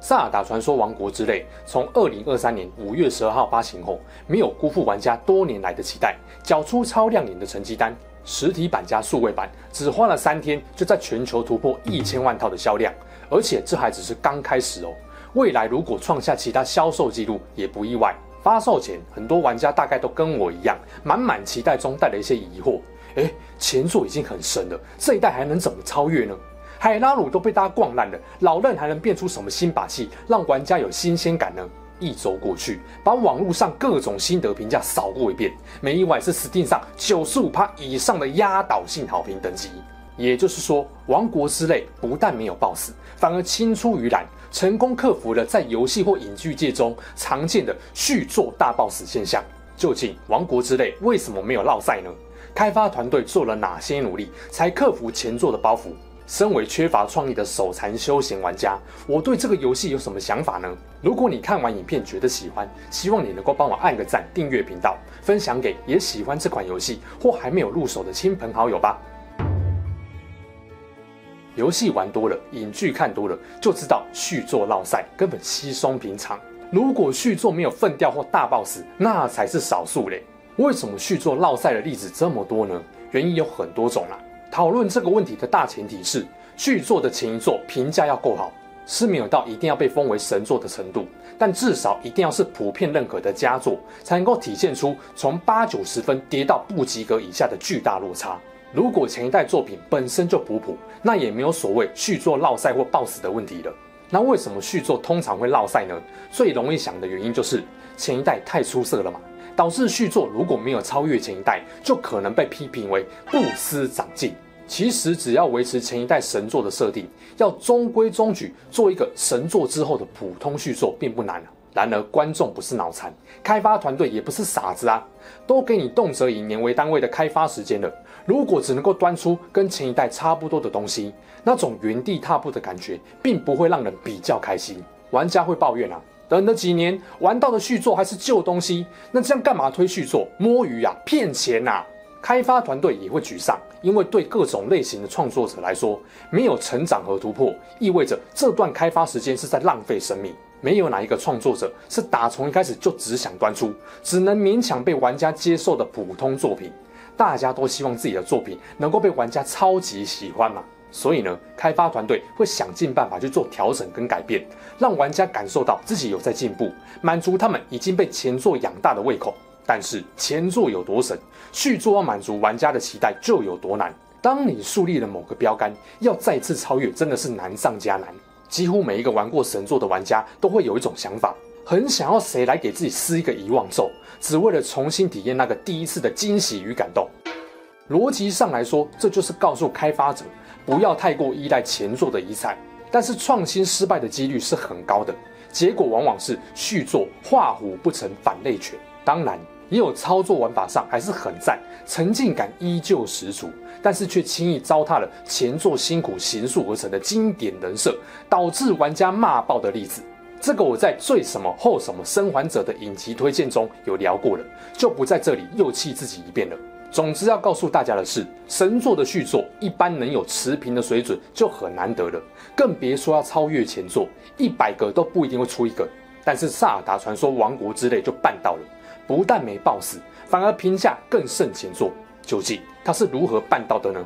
萨尔达传说：王国之泪》从二零二三年五月十二号发行后，没有辜负玩家多年来的期待，缴出超亮眼的成绩单。实体版加数位版只花了三天，就在全球突破一千万套的销量，而且这还只是刚开始哦。未来如果创下其他销售记录，也不意外。发售前，很多玩家大概都跟我一样，满满期待中带了一些疑惑。诶，前作已经很神了，这一代还能怎么超越呢？海拉鲁都被大家逛烂了，老任还能变出什么新把戏，让玩家有新鲜感呢？一周过去，把网络上各种心得评价扫过一遍，每一晚是 Steam 上九十五趴以上的压倒性好评等级。也就是说，王国之泪不但没有暴死，反而青出于蓝，成功克服了在游戏或影剧界中常见的续作大暴死现象。究竟王国之泪为什么没有落赛呢？开发团队做了哪些努力，才克服前作的包袱？身为缺乏创意的手残休闲玩家，我对这个游戏有什么想法呢？如果你看完影片觉得喜欢，希望你能够帮我按个赞、订阅频道、分享给也喜欢这款游戏或还没有入手的亲朋好友吧。游戏玩多了，影剧看多了，就知道续作落赛根本稀松平常。如果续作没有粪掉或大爆死，那才是少数嘞。为什么续作落赛的例子这么多呢？原因有很多种啦。讨论这个问题的大前提是，续作的前一作评价要够好，是没有到一定要被封为神作的程度，但至少一定要是普遍认可的佳作，才能够体现出从八九十分跌到不及格以下的巨大落差。如果前一代作品本身就普普，那也没有所谓续作落赛或爆死的问题了。那为什么续作通常会落赛呢？最容易想的原因就是前一代太出色了嘛。导致续作如果没有超越前一代，就可能被批评为不思长进。其实只要维持前一代神作的设定，要中规中矩做一个神作之后的普通续作并不难。然而观众不是脑残，开发团队也不是傻子啊，都给你动辄以年为单位的开发时间了。如果只能够端出跟前一代差不多的东西，那种原地踏步的感觉，并不会让人比较开心。玩家会抱怨啊。等了几年，玩到的续作还是旧东西，那这样干嘛推续作？摸鱼啊，骗钱呐！开发团队也会沮丧，因为对各种类型的创作者来说，没有成长和突破，意味着这段开发时间是在浪费生命。没有哪一个创作者是打从一开始就只想端出只能勉强被玩家接受的普通作品。大家都希望自己的作品能够被玩家超级喜欢嘛。所以呢，开发团队会想尽办法去做调整跟改变，让玩家感受到自己有在进步，满足他们已经被前作养大的胃口。但是前作有多神，续作要满足玩家的期待就有多难。当你树立了某个标杆，要再次超越，真的是难上加难。几乎每一个玩过神作的玩家都会有一种想法，很想要谁来给自己施一个遗忘咒，只为了重新体验那个第一次的惊喜与感动。逻辑上来说，这就是告诉开发者。不要太过依赖前作的遗产，但是创新失败的几率是很高的，结果往往是续作画虎不成反类犬。当然，也有操作玩法上还是很赞，沉浸感依旧十足，但是却轻易糟蹋了前作辛苦形塑而成的经典人设，导致玩家骂爆的例子。这个我在最什么后什么生还者的影集推荐中有聊过了，就不在这里又气自己一遍了。总之要告诉大家的是，神作的续作一般能有持平的水准就很难得了，更别说要超越前作，一百个都不一定会出一个。但是《萨尔达传说：王国之泪》就办到了，不但没爆死，反而评价更胜前作。究竟他是如何办到的呢？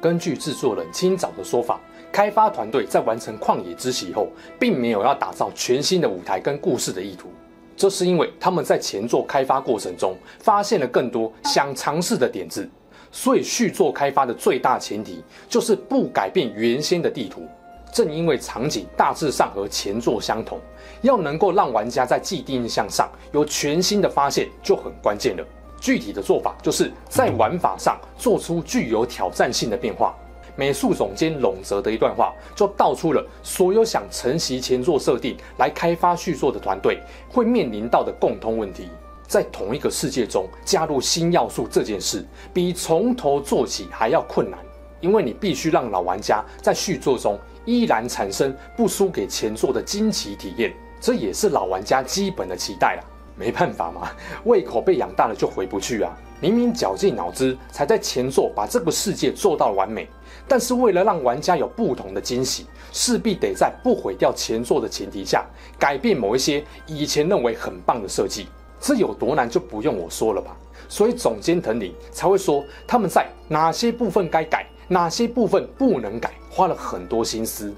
根据制作人清早的说法，开发团队在完成《旷野之息》后，并没有要打造全新的舞台跟故事的意图。这是因为他们在前作开发过程中发现了更多想尝试的点子，所以续作开发的最大前提就是不改变原先的地图。正因为场景大致上和前作相同，要能够让玩家在既定印象上有全新的发现就很关键了。具体的做法就是在玩法上做出具有挑战性的变化，美术总监瀧泽的一段话，就道出了所有想承袭前作设定来开发续作的团队会面临到的共通问题：在同一个世界中加入新要素这件事，比从头做起还要困难，因为你必须让老玩家在续作中依然产生不输给前作的惊奇体验，这也是老玩家基本的期待啦。没办法嘛，胃口被养大了就回不去啊。明明绞尽脑汁才在前作把这个世界做到完美，但是为了让玩家有不同的惊喜，势必得在不毁掉前作的前提下，改变某一些以前认为很棒的设计。这有多难就不用我说了吧。所以总监藤林才会说他们在哪些部分该改，哪些部分不能改，花了很多心思。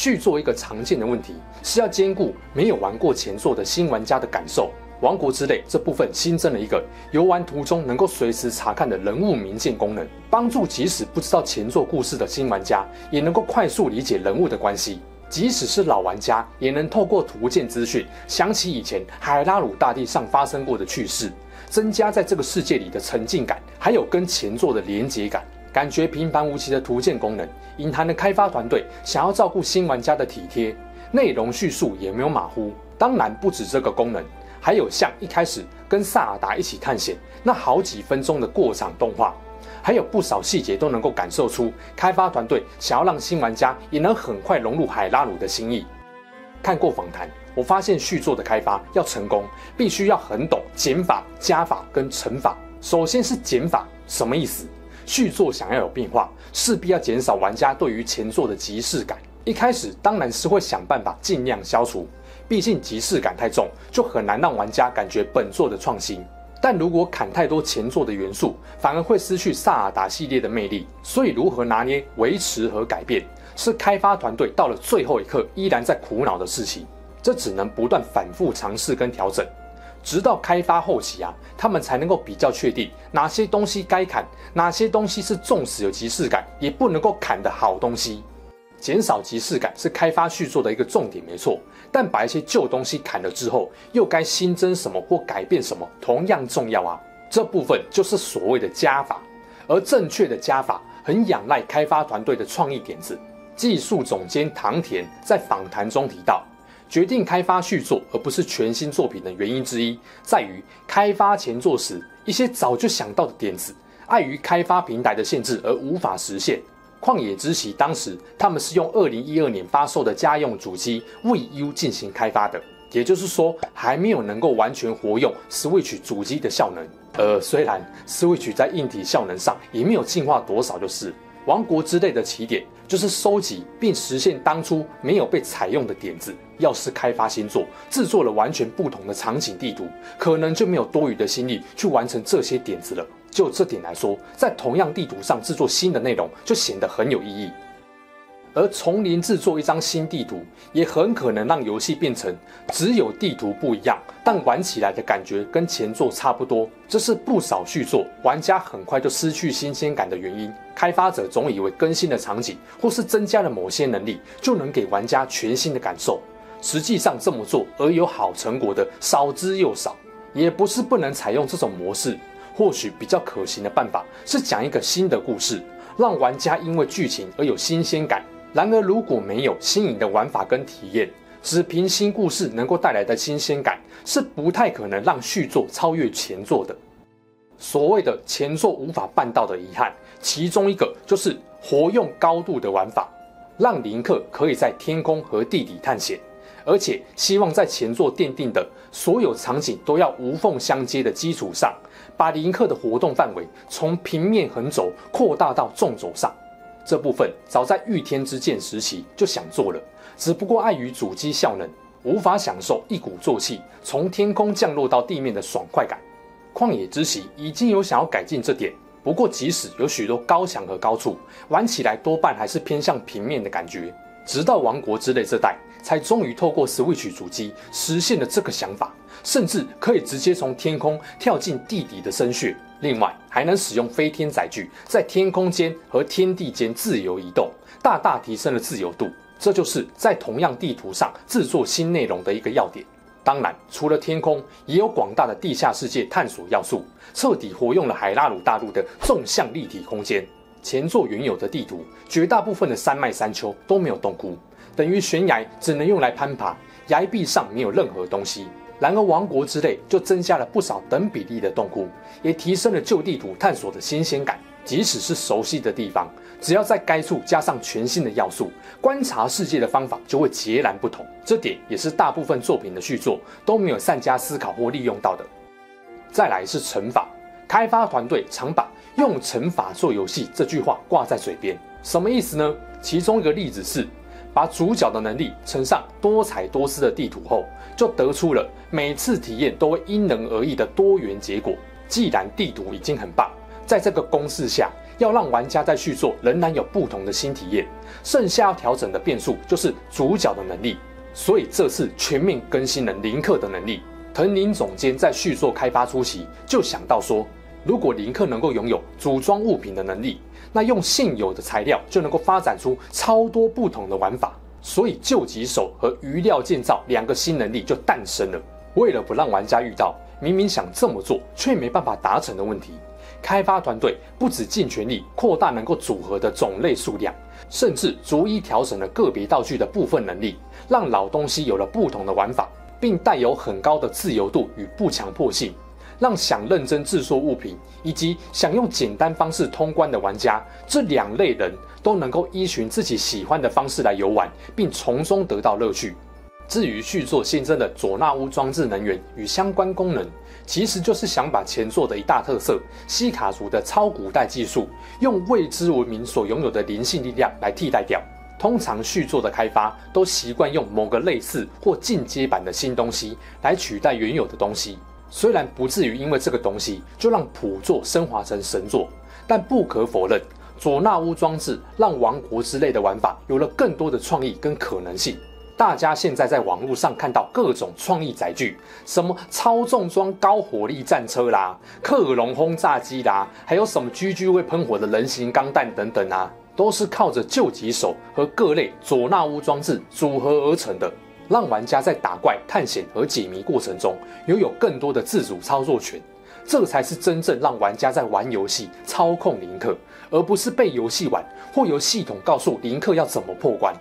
续作一个常见的问题是要兼顾没有玩过前作的新玩家的感受。王国之泪这部分新增了一个游玩途中能够随时查看的人物名鉴功能，帮助即使不知道前作故事的新玩家也能够快速理解人物的关系。即使是老玩家也能透过图鉴资讯想起以前海拉鲁大地上发生过的趣事，增加在这个世界里的沉浸感，还有跟前作的连结感。感觉平凡无奇的图鉴功能，隐含的开发团队想要照顾新玩家的体贴。内容叙述也没有马虎。当然不止这个功能。还有像一开始跟萨尔达一起探险那好几分钟的过场动画，还有不少细节都能够感受出开发团队想要让新玩家也能很快融入海拉鲁的心意。看过访谈，我发现续作的开发要成功，必须要很懂减法、加法跟乘法。首先是减法，什么意思？续作想要有变化，势必要减少玩家对于前作的即视感。一开始当然是会想办法尽量消除。毕竟即视感太重，就很难让玩家感觉本作的创新。但如果砍太多前作的元素，反而会失去萨尔达系列的魅力。所以如何拿捏维持和改变，是开发团队到了最后一刻依然在苦恼的事情。这只能不断反复尝试跟调整，直到开发后期啊，他们才能够比较确定哪些东西该砍，哪些东西是纵使有即视感也不能够砍的好东西。减少即视感是开发续作的一个重点，没错。但把一些旧东西砍了之后，又该新增什么或改变什么，同样重要啊。这部分就是所谓的加法，而正确的加法很仰赖开发团队的创意点子。技术总监唐田在访谈中提到，决定开发续作而不是全新作品的原因之一，在于开发前作时一些早就想到的点子，碍于开发平台的限制而无法实现。旷野之息当时他们是用二零一二年发售的家用主机 VU 进行开发的，也就是说还没有能够完全活用 Switch 主机的效能。呃，虽然 Switch 在硬体效能上也没有进化多少，就是王国之泪的起点就是收集并实现当初没有被采用的点子。要是开发新作，制作了完全不同的场景地图，可能就没有多余的心力去完成这些点子了。就这点来说，在同样地图上制作新的内容就显得很有意义。而从零制作一张新地图，也很可能让游戏变成只有地图不一样，但玩起来的感觉跟前作差不多。这是不少续作玩家很快就失去新鲜感的原因。开发者总以为更新的场景或是增加了某些能力，就能给玩家全新的感受。实际上这么做而有好成果的少之又少，也不是不能采用这种模式。或许比较可行的办法是讲一个新的故事，让玩家因为剧情而有新鲜感。然而，如果没有新颖的玩法跟体验，只凭新故事能够带来的新鲜感，是不太可能让续作超越前作的。所谓的前作无法办到的遗憾，其中一个就是活用高度的玩法，让林克可以在天空和地底探险，而且希望在前作奠定的所有场景都要无缝相接的基础上。把林克的活动范围从平面横轴扩大到纵轴上，这部分早在御天之剑时期就想做了，只不过碍于主机效能，无法享受一鼓作气从天空降落到地面的爽快感。旷野之息已经有想要改进这点，不过即使有许多高墙和高处，玩起来多半还是偏向平面的感觉。直到王国之泪这代，才终于透过 Switch 主机实现了这个想法。甚至可以直接从天空跳进地底的深穴，另外还能使用飞天载具在天空间和天地间自由移动，大大提升了自由度。这就是在同样地图上制作新内容的一个要点。当然，除了天空，也有广大的地下世界探索要素，彻底活用了海拉鲁大陆的纵向立体空间。前作原有的地图，绝大部分的山脉山丘都没有洞窟，等于悬崖只能用来攀爬，崖壁上没有任何东西。然而王国之泪就增加了不少等比例的洞窟，也提升了旧地图探索的新鲜感。即使是熟悉的地方，只要在该处加上全新的要素，观察世界的方法就会截然不同。这点也是大部分作品的续作都没有善加思考或利用到的。再来是乘法，开发团队常把“用乘法做游戏”这句话挂在嘴边，什么意思呢？其中一个例子是，把主角的能力乘上多彩多姿的地图后，就得出了每次体验都会因人而异的多元结果。既然地图已经很棒，在这个公式下，要让玩家在续作仍然有不同的新体验，剩下要调整的变数就是主角的能力。所以这次全面更新了林克的能力。藤林总监在续作开发初期就想到说，如果林克能够拥有组装物品的能力，那用现有的材料就能够发展出超多不同的玩法。所以救急手和余料建造两个新能力就诞生了。为了不让玩家遇到明明想这么做却没办法达成的问题。开发团队不止尽全力扩大能够组合的种类数量，甚至逐一调整了个别道具的部分能力，让老东西有了不同的玩法，并带有很高的自由度与不强迫性，让想认真制作物品以及想用简单方式通关的玩家这两类人都能够依循自己喜欢的方式来游玩，并从中得到乐趣。至于续作新增的佐纳乌装置能源与相关功能，其实就是想把前作的一大特色西卡族的超古代技术，用未知文明所拥有的灵性力量来替代掉。通常续作的开发都习惯用某个类似或进阶版的新东西来取代原有的东西，虽然不至于因为这个东西就让普作升华成神作，但不可否认，佐纳乌装置让王国之类的玩法有了更多的创意跟可能性。大家现在在网络上看到各种创意载具，什么超重装高火力战车啦、克隆轰炸机啦，还有什么 GG 会喷火的人形钢弹等等啊，都是靠着救急手和各类佐纳乌装置组合而成的，让玩家在打怪、探险和解谜过程中拥有更多的自主操作权。这才是真正让玩家在玩游戏操控林克，而不是被游戏玩或由系统告诉林克要怎么破关。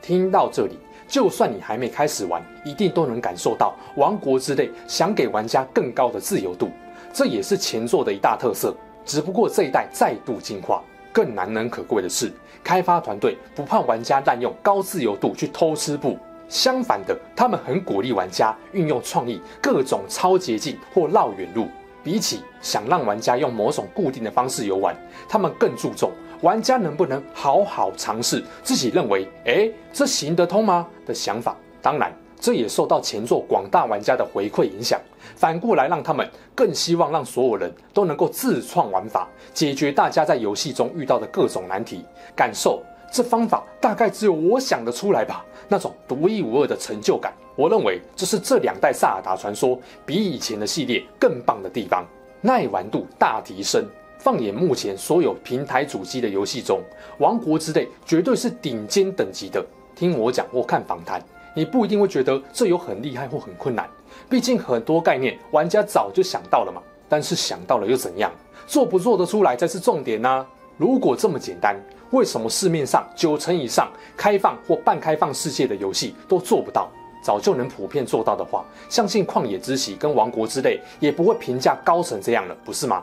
听到这里，就算你还没开始玩，一定都能感受到《王国之泪》想给玩家更高的自由度，这也是前作的一大特色。只不过这一代再度进化，更难能可贵的是，开发团队不怕玩家滥用高自由度去偷吃布，相反的，他们很鼓励玩家运用创意，各种超捷径或绕远路。比起想让玩家用某种固定的方式游玩，他们更注重。玩家能不能好好尝试自己认为“诶，这行得通吗”的想法？当然，这也受到前作广大玩家的回馈影响，反过来让他们更希望让所有人都能够自创玩法，解决大家在游戏中遇到的各种难题，感受这方法大概只有我想得出来吧，那种独一无二的成就感。我认为这是这两代《萨尔达传说》比以前的系列更棒的地方，耐玩度大提升。放眼目前所有平台主机的游戏中，《王国之泪》绝对是顶尖等级的。听我讲或看访谈，你不一定会觉得这有很厉害或很困难。毕竟很多概念玩家早就想到了嘛。但是想到了又怎样？做不做得出来才是重点呢、如果这么简单，为什么市面上九成以上开放或半开放世界的游戏都做不到？早就能普遍做到的话，相信《旷野之息》跟《王国之泪》也不会评价高成这样了，不是吗？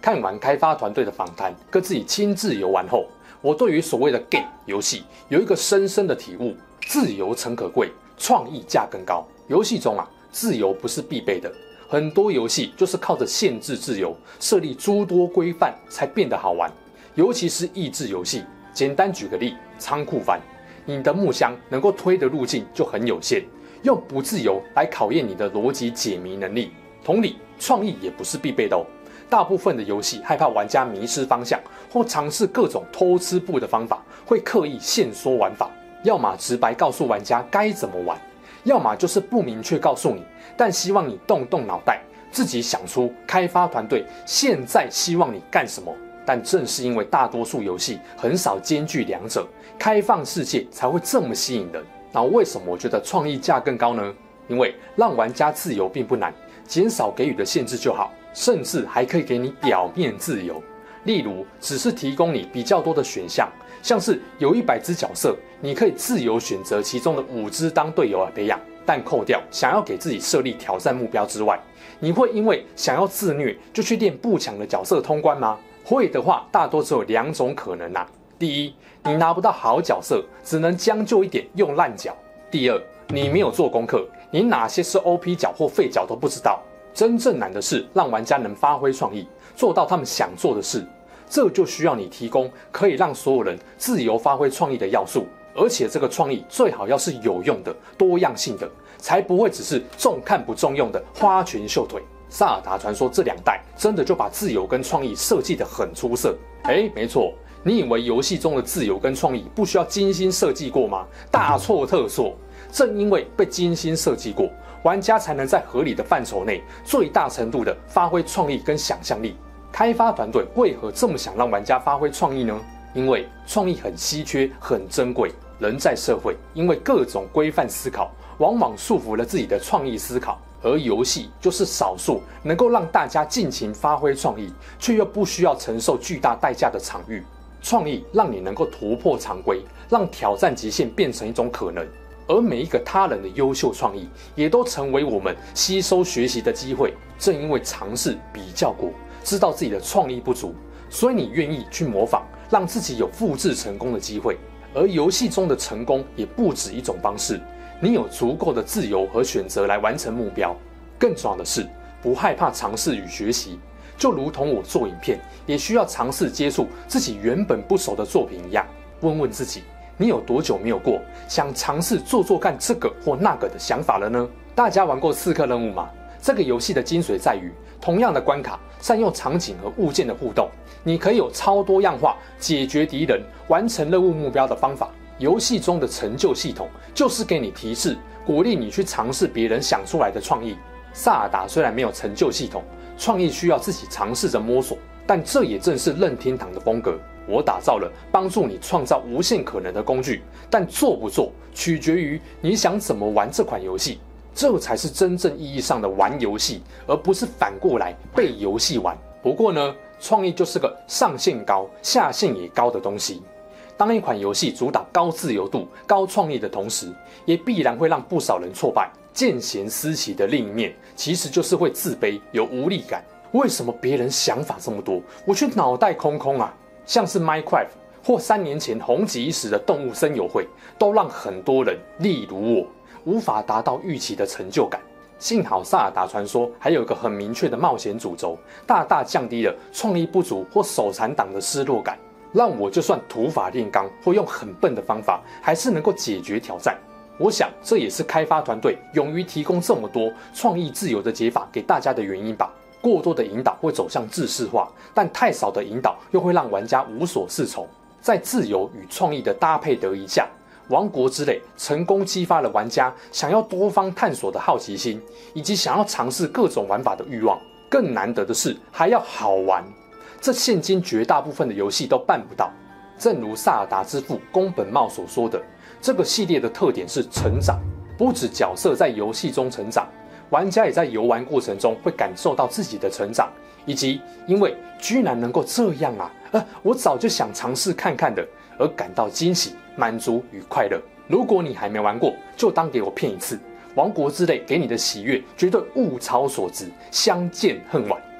看完开发团队的访谈，跟自己亲自游玩后，我对于所谓的 game 游戏有一个深深的体悟：自由诚可贵，创意价更高。游戏中啊，自由不是必备的，很多游戏就是靠着限制自由，设立诸多规范才变得好玩。尤其是益智游戏，简单举个例，仓库番，你的木箱能够推的路径就很有限，用不自由来考验你的逻辑解谜能力。同理，创意也不是必备的哦。大部分的游戏害怕玩家迷失方向，或尝试各种偷吃步的方法，会刻意限缩玩法，要么直白告诉玩家该怎么玩，要么就是不明确告诉你，但希望你动动脑袋，自己想出开发团队现在希望你干什么。但正是因为大多数游戏很少兼具两者，开放世界才会这么吸引人。那为什么我觉得创意价更高呢？因为让玩家自由并不难，减少给予的限制就好。甚至还可以给你表面自由，例如只是提供你比较多的选项，像是有一百只角色，你可以自由选择其中的五只当队友来培养。但扣掉想要给自己设立挑战目标之外，你会因为想要自虐就去练不强的角色通关吗？会的话，大多只有两种可能啊。第一，你拿不到好角色，只能将就一点用烂角；第二，你没有做功课，你哪些是 OP 角或废角都不知道。真正难的是让玩家能发挥创意，做到他们想做的事，这就需要你提供可以让所有人自由发挥创意的要素。而且这个创意最好要是有用的、多样性的，才不会只是重看不重用的花拳绣腿。萨尔达传说这两代真的就把自由跟创意设计得很出色。诶，没错，你以为游戏中的自由跟创意不需要精心设计过吗？大错特错！正因为被精心设计过，玩家才能在合理的范畴内最大程度地发挥创意跟想象力。开发团队为何这么想让玩家发挥创意呢？因为创意很稀缺、很珍贵。人在社会，因为各种规范思考，往往束缚了自己的创意思考。而游戏就是少数能够让大家尽情发挥创意，却又不需要承受巨大代价的场域。创意让你能够突破常规，让挑战极限变成一种可能。而每一个他人的优秀创意，也都成为我们吸收学习的机会。正因为尝试比较过，知道自己的创意不足，所以你愿意去模仿，让自己有复制成功的机会。而游戏中的成功也不止一种方式，你有足够的自由和选择来完成目标。更重要的是，不害怕尝试与学习，就如同我做影片也需要尝试接触自己原本不熟的作品一样。问问自己，你有多久没有过想尝试做做看这个或那个的想法了呢？大家玩过刺客任务吗？这个游戏的精髓在于，同样的关卡，善用场景和物件的互动。你可以有超多样化解决敌人、完成任务目标的方法。游戏中的成就系统就是给你提示，鼓励你去尝试别人想出来的创意。萨尔达虽然没有成就系统，创意需要自己尝试着摸索，但这也正是任天堂的风格。我打造了帮助你创造无限可能的工具，但做不做取决于你想怎么玩这款游戏。这才是真正意义上的玩游戏，而不是反过来被游戏玩。不过呢，创意就是个上限高、下限也高的东西。当一款游戏主打高自由度、高创意的同时，也必然会让不少人挫败。见贤思齐的另一面，其实就是会自卑、有无力感。为什么别人想法这么多，我却脑袋空空啊？像是 Minecraft 或三年前红极一时的动物森友会，都让很多人，例如我，无法达到预期的成就感。幸好《萨尔达传说》还有一个很明确的冒险主轴，大大降低了创意不足或手残党的失落感，让我就算土法炼钢或用很笨的方法，还是能够解决挑战。我想这也是开发团队勇于提供这么多创意自由的解法给大家的原因吧。过多的引导会走向制式化，但太少的引导又会让玩家无所适从。在自由与创意的搭配得宜下。王国之泪成功激发了玩家想要多方探索的好奇心，以及想要尝试各种玩法的欲望。更难得的是，还要好玩，这现今绝大部分的游戏都办不到。正如萨尔达之父宫本茂所说的，这个系列的特点是成长，不止角色在游戏中成长，玩家也在游玩过程中会感受到自己的成长，以及因为居然能够这样啊，呃，我早就想尝试看看的，而感到惊喜。满足与快乐。如果你还没玩过，就当给我骗一次。王国之泪给你的喜悦绝对物超所值，相见恨晚。